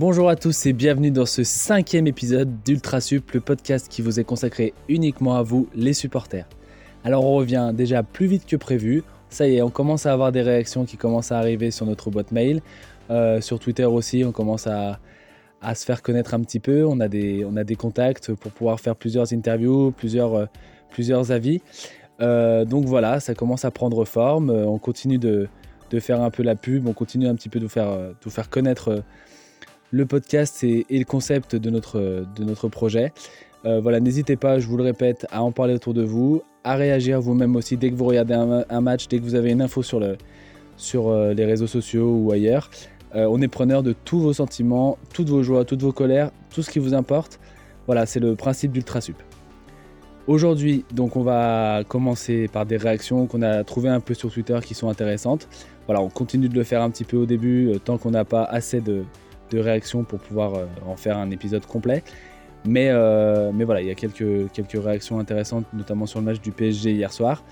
Bonjour à tous et bienvenue dans ce cinquième épisode d'UltraSup, le podcast qui vous est consacré uniquement à vous, les supporters. Alors on revient déjà plus vite que prévu. Ça y est, on commence à avoir des réactions qui commencent à arriver sur notre boîte mail. Euh, sur Twitter aussi, on commence à, se faire connaître un petit peu. On a, des, contacts pour pouvoir faire plusieurs interviews, plusieurs, euh, avis. Euh, donc voilà, ça commence à prendre forme. on continue de, faire un peu la pub, on continue un petit peu de vous de vous faire connaître le podcast et, le concept de notre, de projet. voilà, n'hésitez pas, je vous le répète, à en parler autour de vous, à réagir vous-même aussi dès que vous regardez un, match, dès que vous avez une info sur, le, euh, les réseaux sociaux ou ailleurs. Euh, on est preneur de tous vos sentiments, toutes vos joies, toutes vos colères, tout ce qui vous importe. Voilà, c'est le principe d'Ultrasup. Aujourd'hui, donc, on va commencer par des réactions qu'on a trouvées un peu sur Twitter qui sont intéressantes. Voilà, on continue de le faire un petit peu au début, euh, tant qu'on n'a pas assez de, de, réactions pour pouvoir en faire un épisode complet. Mais, euh, mais voilà, il y a quelques, quelques réactions intéressantes, notamment sur le match du PSG hier soir.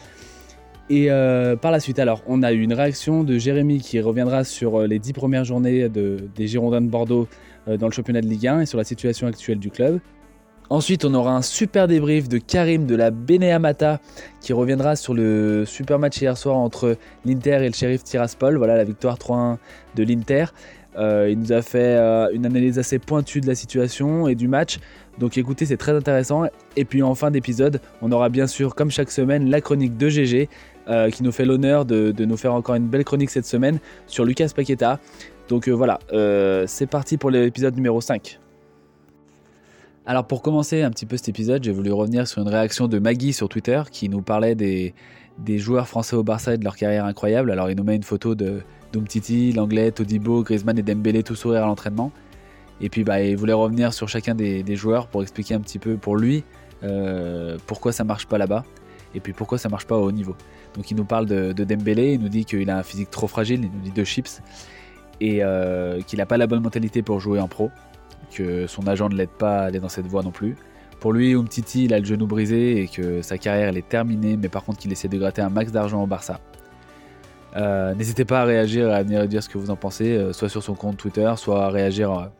Et euh, par la suite, alors, on a eu une réaction de Jérémy qui reviendra sur euh, les dix premières journées des Girondins de Bordeaux dans le championnat de Ligue 1 et sur la situation actuelle du club. Ensuite, on aura un super débrief de Karim de la Beneamata qui reviendra sur le super match hier soir entre l'Inter et le Sheriff Tiraspol. Voilà la victoire 3-1 de l'Inter. Euh, il nous a fait euh, une analyse assez pointue de la situation et du match. Donc écoutez, c'est très intéressant. Et puis en fin d'épisode, on aura bien sûr, comme chaque semaine, la chronique de GG euh, qui nous fait l'honneur de, nous faire encore une belle chronique cette semaine sur Lucas Paqueta. Donc voilà, c'est parti pour l'épisode numéro 5. Alors pour commencer un petit peu cet épisode, j'ai voulu revenir sur une réaction de Maggie sur Twitter qui nous parlait des, des joueurs français au Barça et de leur carrière incroyable. Alors il nous met une photo de Titi, l'anglais, Todibo, Griezmann et Dembélé tout sourire à l'entraînement. Et puis bah, il voulait revenir sur chacun des, joueurs pour expliquer un petit peu pour lui euh, pourquoi ça marche pas là-bas et puis pourquoi ça marche pas au haut niveau. Donc il nous parle de, Dembélé, il nous dit qu'il a un physique trop fragile, il nous dit de chips et euh, qu'il n'a pas la bonne mentalité pour jouer en pro, que son agent ne l'aide pas à aller dans cette voie non plus. Pour lui, Umtiti, il a le genou brisé et que sa carrière elle est terminée, mais par contre qu'il essaie de gratter un max d'argent au Barça. Euh, n'hésitez pas à réagir, à venir dire ce que vous en pensez, euh, soit sur son compte Twitter, soit à réagir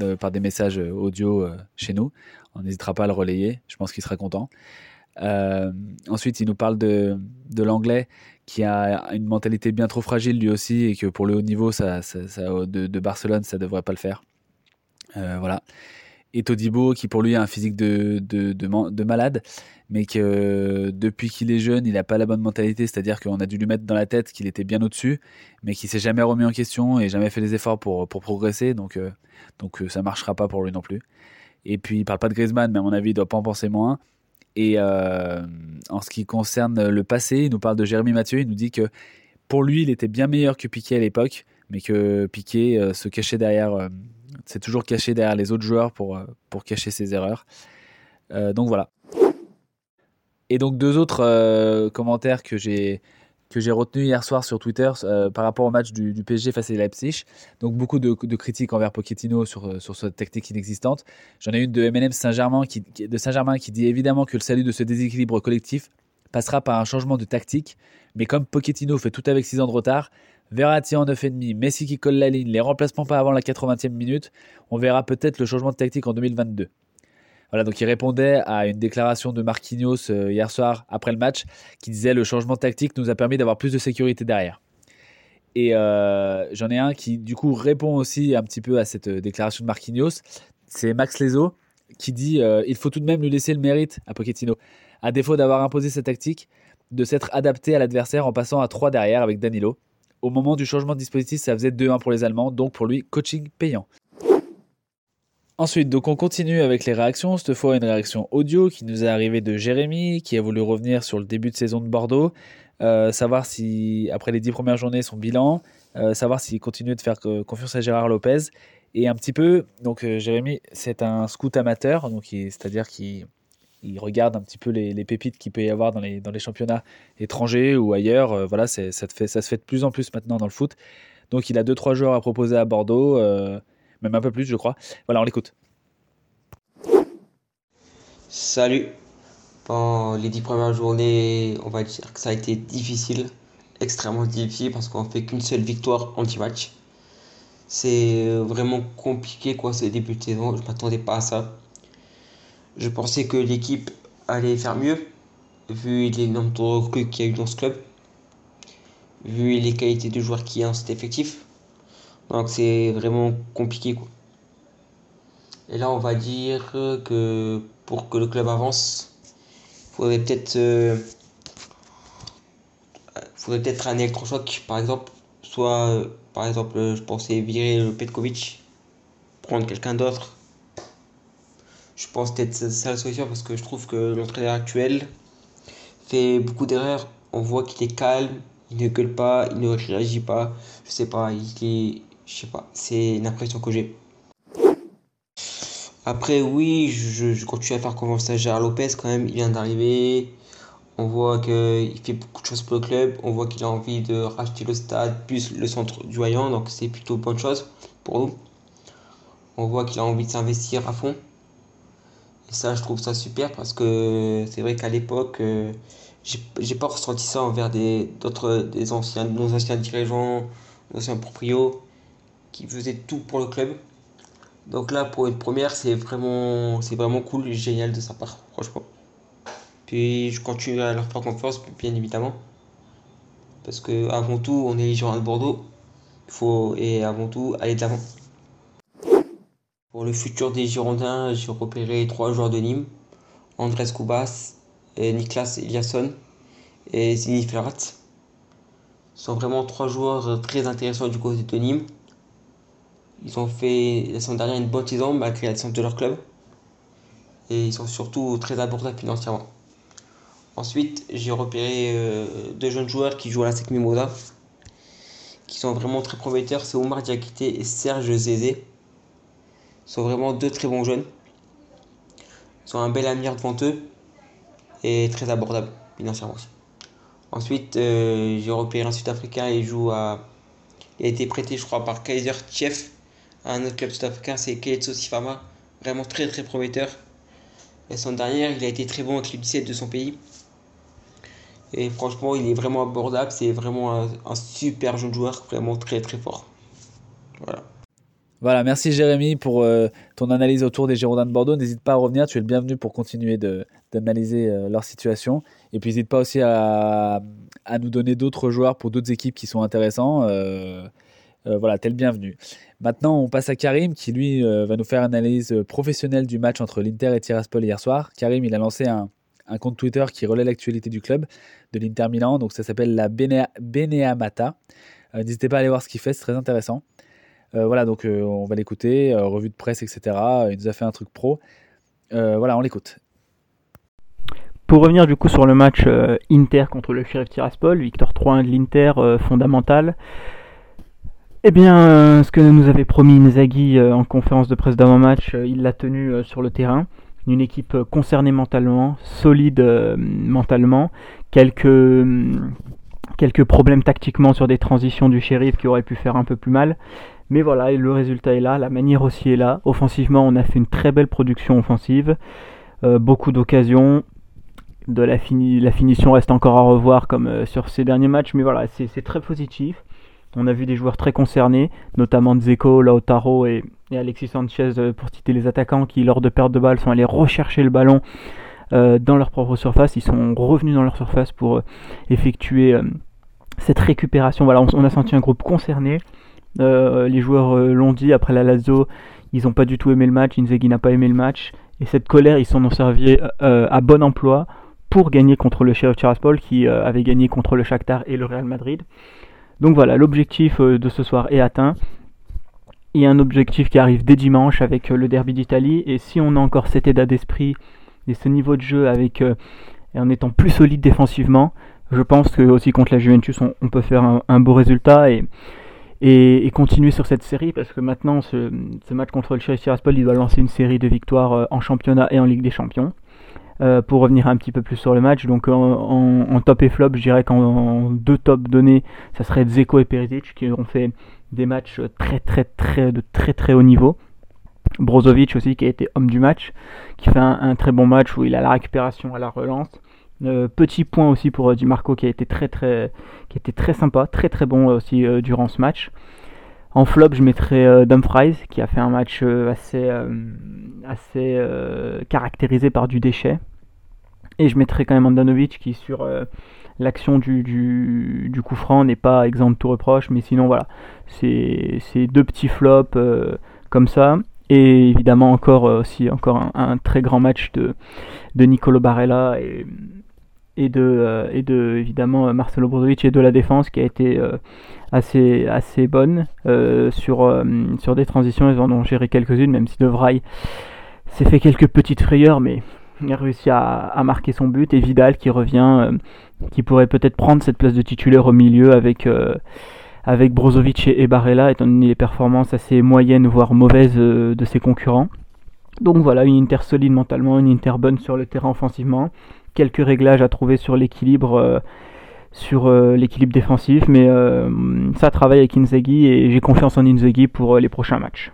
euh, par des messages audio chez nous. On n'hésitera pas à le relayer, je pense qu'il sera content. ensuite, il nous parle de, l'anglais qui a une mentalité bien trop fragile lui aussi et que pour le haut niveau ça, de, de, Barcelone, ça devrait pas le faire. voilà et Todibo qui pour lui a un physique de, de, de, malade, mais que depuis qu'il est jeune, il n'a pas la bonne mentalité, c'est-à-dire qu'on a dû lui mettre dans la tête qu'il était bien au-dessus, mais qu'il s'est jamais remis en question et jamais fait les efforts pour, pour progresser, donc, euh, donc euh, marchera pas pour lui non plus. Et puis il parle pas de Griezmann, mais à mon avis il doit pas en penser moins. Et euh, en ce qui concerne le passé, il nous parle de Jérémy Mathieu, il nous dit que pour lui il était bien meilleur que Piqué à l'époque, mais que Piqué se cachait derrière c'est toujours caché derrière les autres joueurs pour, euh, pour cacher ses erreurs. Euh, donc voilà. Et donc deux autres euh, commentaires que j'ai que j'ai retenu hier soir sur Twitter par rapport au match du, PSG face à Leipzig. Donc beaucoup de, critiques envers Pochettino sur, sur cette technique inexistante. J'en ai une de MNM Saint-Germain qui, de Saint-Germain qui dit évidemment que le salut de ce déséquilibre collectif passera par un changement de tactique. Mais comme Pochettino fait tout avec 6 ans de retard, Verratti en 9,5, Messi qui colle la ligne, les remplacements pas avant la 80e minute, on verra peut-être le changement de tactique en 2022. Voilà, donc il répondait à une déclaration de Marquinhos euh, hier soir après le match qui disait le changement de tactique nous a permis d'avoir plus de sécurité derrière. Et euh, j'en ai un qui du coup répond aussi un petit peu à cette euh, déclaration de Marquinhos. C'est Max Lezo qui dit il faut tout de même lui laisser le mérite à Pochettino. À défaut d'avoir imposé sa tactique, de s'être adapté à l'adversaire en passant à 3 derrière avec Danilo. Au moment du changement de dispositif, ça faisait 2-1 pour les Allemands, donc pour lui, coaching payant. Ensuite, donc on continue avec les réactions. Cette fois, une réaction audio qui nous est arrivée de Jérémy, qui a voulu revenir sur le début de saison de Bordeaux, euh, savoir si, après les 10 premières journées, son bilan, euh, savoir s'il continue de faire confiance à Gérard Lopez. Et un petit peu, donc euh, Jérémy, c'est un scout amateur, donc c'est-à-dire qu'il il regarde un petit peu les, pépites qu'il peut y avoir dans les, dans les championnats étrangers ou ailleurs. Euh, voilà, ça, ça se fait de plus en plus maintenant dans le foot. Donc il a deux trois joueurs à proposer à Bordeaux, euh, même un peu plus, je crois. Voilà, on l'écoute. Salut. Bon, les dix premières journées, on va dire que ça a été difficile, extrêmement difficile, parce qu'on fait qu'une seule victoire en 10 matchs. c'est vraiment compliqué quoi ce début de saison. Je m'attendais pas à ça. Je pensais que l'équipe allait faire mieux, vu les nombres de recrues qu'il y a eu dans ce club, vu les qualités de joueurs qu'il y a dans cet effectif. Donc c'est vraiment compliqué quoi. Et là on va dire que pour que le club avance, il faudrait peut-être euh, faudrait peut-être un électrochoc par exemple. Soit euh, par exemple je pensais virer le Petkovic, prendre quelqu'un d'autre. Je pense peut-être ça la solution parce que je trouve que l'entraîneur actuel fait beaucoup d'erreurs. On voit qu'il est calme, il ne gueule pas, il ne réagit pas. Je sais pas, il est. Je sais pas, c'est l'impression que j'ai. Après, oui, je, continue à faire confiance à Gérard Lopez quand même. Il vient d'arriver. On voit qu'il fait beaucoup de choses pour le club. On voit qu'il a envie de racheter le stade, plus le centre du Hayan. Donc, c'est plutôt bonne chose pour nous. On voit qu'il a envie de s'investir à fond. Ça, je trouve ça super parce que c'est vrai qu'à l'époque, euh, j'ai pas ressenti ça envers des, d'autres, des anciens, nos anciens dirigeants, nos anciens proprios qui faisaient tout pour le club. Donc là, pour une première, c'est vraiment, c'est vraiment cool et génial de sa part, franchement. Puis je continue à leur faire confiance, bien évidemment. Parce que avant tout, on est les Girondins de Bordeaux. Il faut, et avant tout, aller de l'avant. Pour le futur des Girondins, j'ai repéré trois joueurs de Nîmes. Andrés Koubas, Niklas Eliasson et Zini Ferrat. Ce sont vraiment trois joueurs très intéressants du côté de Nîmes. Ils ont fait la semaine dernière une bonne saison malgré la descente de leur club. Et ils sont surtout très abordables financièrement. Ensuite, j'ai repéré euh, deux jeunes joueurs qui jouent à la SEC Mimosa, qui sont vraiment très prometteurs. C'est Omar Diakité et Serge Zézé. Sont vraiment deux très bons jeunes. Ils ont un bel avenir devant eux et très abordable financièrement aussi. Ensuite, euh, j'ai repéré un Sud-Africain, il joue à. Il a été prêté, je crois, par Kaiser Chief un autre club sud-africain, c'est Keletso Sifama, vraiment très très prometteur. Et son dernière, il a été très bon avec le 17 de son pays. Et franchement, il est vraiment abordable, c'est vraiment un, super jeune joueur, vraiment très très fort. Voilà. Voilà, merci Jérémy pour euh, ton analyse autour des Girondins de Bordeaux. N'hésite pas à revenir, tu es le bienvenu pour continuer d'analyser euh, leur situation. Et puis n'hésite pas aussi à, à nous donner d'autres joueurs pour d'autres équipes qui sont intéressants. Euh, voilà, tu es le bienvenu. Maintenant, on passe à Karim qui, lui, va nous faire une analyse professionnelle du match entre l'Inter et Tiraspol hier soir. Karim, il a lancé un, un compte Twitter qui relaie l'actualité du club de l'Inter Milan. Donc ça s'appelle la Beneamata. N'hésitez pas à aller voir ce qu'il fait, c'est très intéressant. Euh, voilà, donc euh, on va l'écouter, euh, revue de presse, etc. Il nous a fait un truc pro. voilà, on l'écoute. Pour revenir du coup sur le match Inter contre le Sheriff Tiraspol, victoire 3-1 de l'Inter fondamentale. Eh bien, ce que nous avait promis Inzaghi en conférence de presse d'avant-match, il l'a tenu sur le terrain. Une équipe concernée mentalement, solide mentalement, quelques, quelques problèmes tactiquement sur des transitions du shérif qui auraient pu faire un peu plus mal. Mais voilà, le résultat est là, la manière aussi est là. Offensivement, on a fait une très belle production offensive, euh, beaucoup d'occasions. La, finition reste encore à revoir comme euh, sur ces derniers matchs, mais voilà, c'est très positif. On a vu des joueurs très concernés, notamment Dzeko, Lautaro et, Alexis Sanchez, euh, pour citer les attaquants, qui lors de perte de balle sont allés rechercher le ballon dans leur propre surface. Ils sont revenus dans leur surface pour effectuer cette récupération. Voilà, on, a senti un groupe concerné. Euh, les joueurs euh, l'ont dit après la Lazio, ils n'ont pas du tout aimé le match. Inzaghi n'a pas aimé le match. Et cette colère, ils s'en ont servi euh, à bon emploi pour gagner contre le Sheriff Tiraspol qui avait gagné contre le Shakhtar et le Real Madrid. Donc voilà, l'objectif de ce soir est atteint. Il y a un objectif qui arrive dès dimanche avec le derby d'Italie. Et si on a encore cet état d'esprit et ce niveau de jeu avec en étant plus solide défensivement, je pense que aussi contre la Juventus, on, peut faire un, beau résultat. Et, continuer sur cette série parce que maintenant ce, match contre le Sheriff Tiraspol il doit lancer une série de victoires euh, en championnat et en Ligue des Champions. Euh, pour revenir un petit peu plus sur le match, donc en, top et flop, je dirais qu'en deux top donnés, ça serait Zeko et Perisic qui ont fait des matchs très très très de très très haut niveau. Brozovic aussi qui a été homme du match, qui fait un, très bon match où il a la récupération à la relance. Euh, petit point aussi pour euh, Di Marco qui a été très était très sympa, très très bon aussi euh, durant ce match. En flop, je mettrais Dumfries, qui a fait un match assez, caractérisé par du déchet. Et je mettrais quand même Andanovic, qui sur l'action du, du, coup franc n'est pas exempt de tout reproche, mais sinon voilà, c'est deux petits flops comme ça. Et évidemment encore euh, aussi encore un, très grand match de, de Nicolo Barella et, de, euh, et de évidemment Marcelo Brozovic et de la défense qui a été euh, assez, assez bonne sur, sur des transitions. Ils en ont géré quelques-unes, même si De Vrij s'est fait quelques petites frayeurs, mais il a réussi à, à marquer son but. Et Vidal qui revient, qui pourrait peut-être prendre cette place de titulaire au milieu avec avec Brozovic et Barella, étant donné les performances assez moyennes, voire mauvaises euh, de ses concurrents. Donc voilà, une Inter solide mentalement, une Inter bonne sur le terrain offensivement. Quelques réglages à trouver sur l'équilibre euh, sur euh, l'équilibre défensif, mais ça travaille avec Inzaghi et j'ai confiance en Inzaghi pour les prochains matchs.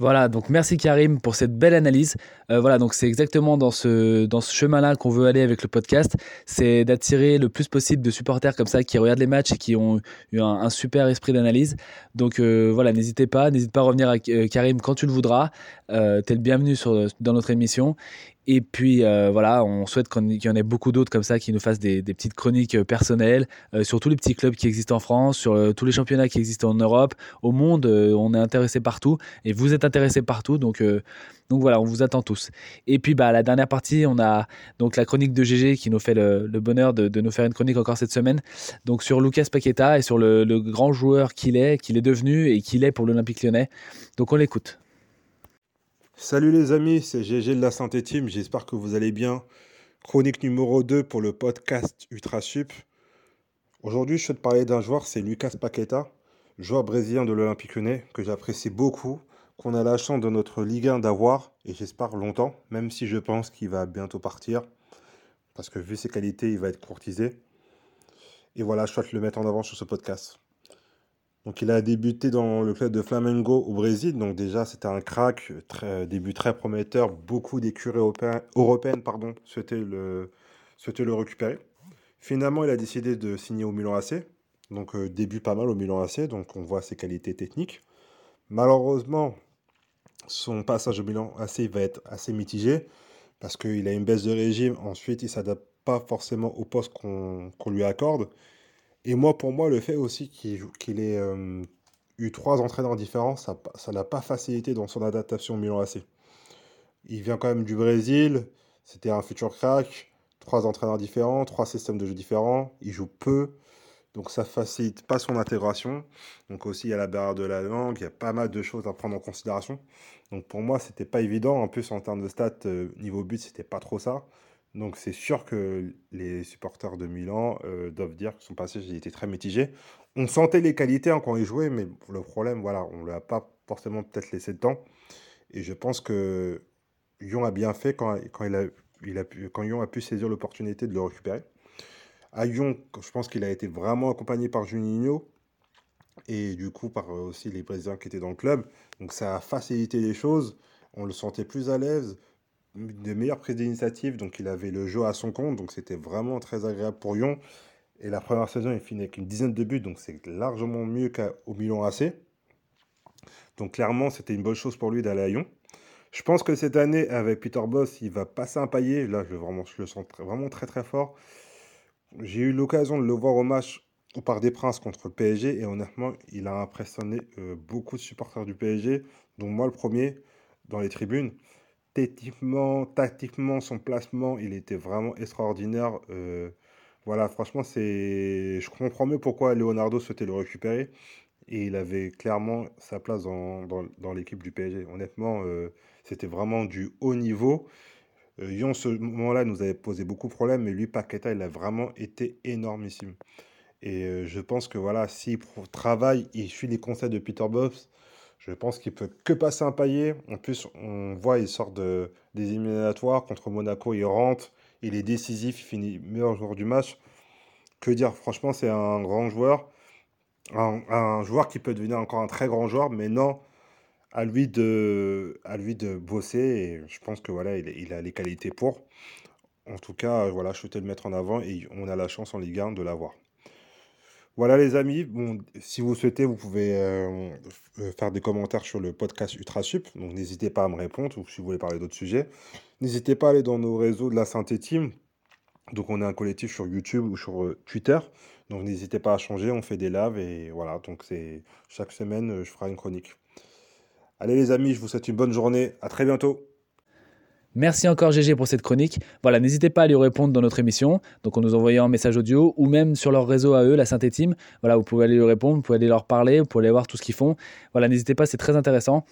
Voilà, donc merci Karim pour cette belle analyse. Euh, voilà, donc c'est exactement dans ce, dans ce chemin-là qu'on veut aller avec le podcast. C'est d'attirer le plus possible de supporters comme ça qui regardent les matchs et qui ont eu un, super esprit d'analyse. Donc euh, voilà, n'hésitez pas, n'hésite pas à revenir avec euh, Karim quand tu le voudras. Euh, tu le bienvenu dans notre émission. Et puis euh, voilà, on souhaite qu'il y en ait beaucoup d'autres comme ça qui nous fassent des, petites chroniques euh, personnelles euh, sur tous les petits clubs qui existent en France, sur tous les championnats qui existent en Europe, au monde. on est intéressé partout et vous êtes intéressés partout. Donc, donc voilà, on vous attend tous. Et puis bah, la dernière partie, on a donc la chronique de GG qui nous fait le, bonheur de, nous faire une chronique encore cette semaine. Donc sur Lucas Paqueta et sur le grand joueur qu'il est, qu'il est devenu et qu'il est pour l'Olympique lyonnais. Donc on l'écoute. Salut les amis, c'est GG de la Santé j'espère que vous allez bien. Chronique numéro 2 pour le podcast Ultra Sup. Aujourd'hui, je vais te parler d'un joueur, c'est Lucas Paqueta, joueur brésilien de l'Olympique Lyonnais, que j'apprécie beaucoup, qu'on a la chance de notre Ligue 1 d'avoir, et j'espère longtemps, même si je pense qu'il va bientôt partir, parce que vu ses qualités, il va être courtisé. Et voilà, je souhaite le mettre en avant sur ce podcast. Donc il a débuté dans le club de Flamengo au Brésil. Donc déjà c'était un crack, début très prometteur. Beaucoup d'écuries européennes pardon, souhaitaient, le, récupérer. Finalement il a décidé de signer au Milan AC. Donc euh, début pas mal au Milan AC, donc on voit ses qualités techniques. Malheureusement, son passage au Milan AC va être assez mitigé parce qu'il a une baisse de régime. Ensuite, il s'adapte pas forcément au poste qu'on lui accorde. Et moi, pour moi, le fait aussi qu'il ait euh, eu trois entraîneurs différents, ça ne l'a pas facilité dans son adaptation au Milan AC. Il vient quand même du Brésil, c'était un futur crack, trois entraîneurs différents, trois systèmes de jeu différents, il joue peu, donc ça facilite pas son intégration. Donc aussi, il y a la barrière de la langue, il y a pas mal de choses à prendre en considération. Donc pour moi, c'était pas évident. En plus, en termes de stats, euh, niveau but, c'était pas trop ça. Donc c'est sûr que les supporters de Milan euh, doivent dire que son passage était très mitigé. On sentait les qualités hein, quand il jouait, mais le problème, voilà, on ne lui a pas forcément peut-être laissé le temps. Et je pense que Lyon a bien fait quand, il a, pu, quand Lyon a pu saisir l'opportunité de le récupérer. À Lyon, je pense qu'il a été vraiment accompagné par Juninho et du coup par euh, aussi les Brésiliens qui étaient dans le club. Donc ça a facilité les choses. On le sentait plus à l'aise de meilleures prises d'initiative, donc il avait le jeu à son compte, donc c'était vraiment très agréable pour Lyon. Et la première saison, il finit avec une dizaine de buts, donc c'est largement mieux qu'au Milan AC. Donc clairement, c'était une bonne chose pour lui d'aller à Lyon. Je pense que cette année, avec Peter Boss, il va passer un paillet. Là, je le sens vraiment très très fort. J'ai eu l'occasion de le voir au match au Parc des Princes contre le PSG et honnêtement, il a impressionné euh, beaucoup de supporters du PSG, dont moi le premier dans les tribunes tactiquement, tactiquement, son placement, il était vraiment extraordinaire. Euh, voilà, franchement, c'est, je comprends mieux pourquoi Leonardo souhaitait le récupérer. Et il avait clairement sa place dans, dans, l'équipe du PSG. Honnêtement, euh, c'était vraiment du haut niveau. Euh, Lyon, ce moment-là, nous avait posé beaucoup de problèmes, mais lui, Paqueta, il a vraiment été énormissime. Et je pense que voilà, s'il travaille, il suit les conseils de Peter Boss, je pense qu'il peut que passer un paillet. En plus, on voit, il sort de, des éliminatoires contre Monaco, il rentre, il est décisif, il finit meilleur joueur du match. Que dire, franchement, c'est un grand joueur. Un, joueur qui peut devenir encore un très grand joueur, mais non, à lui de, à bosser. Je pense que voilà, il, a les qualités pour. En tout cas, voilà, je souhaitais le mettre en avant et on a la chance en Ligue 1 de l'avoir. Voilà les amis, si vous souhaitez, vous pouvez euh, euh, faire des commentaires sur le podcast UltraSup, donc n'hésitez pas à me répondre ou si vous voulez parler d'autres sujets. N'hésitez pas à aller dans nos réseaux de la Santé Team, donc on est un collectif sur YouTube ou sur euh, Twitter, donc n'hésitez pas à changer, on fait des lives et voilà, donc c'est chaque semaine je ferai une chronique. Allez les amis, je vous souhaite une bonne journée, à très bientôt. Merci encore GG pour cette chronique. Voilà, n'hésitez pas à lui répondre dans notre émission, donc en nous envoyant un message audio ou même sur leur réseau à eux, la Team. Voilà, vous pouvez aller lui répondre, vous pouvez aller leur parler, vous pouvez aller voir tout ce qu'ils font. Voilà, n'hésitez pas, c'est très intéressant.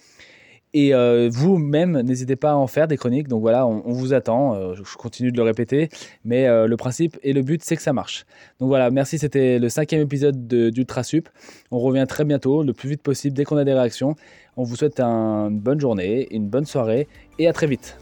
Et euh, vous-même, n'hésitez pas à en faire des chroniques. Donc voilà, on, vous attend. Euh, je continue de le répéter. Mais euh, le principe et le but, c'est que ça marche. Donc voilà, merci. C'était le cinquième épisode d'Ultrasup. On revient très bientôt, le plus vite possible, dès qu'on a des réactions. On vous souhaite une bonne journée, une bonne soirée et à très vite.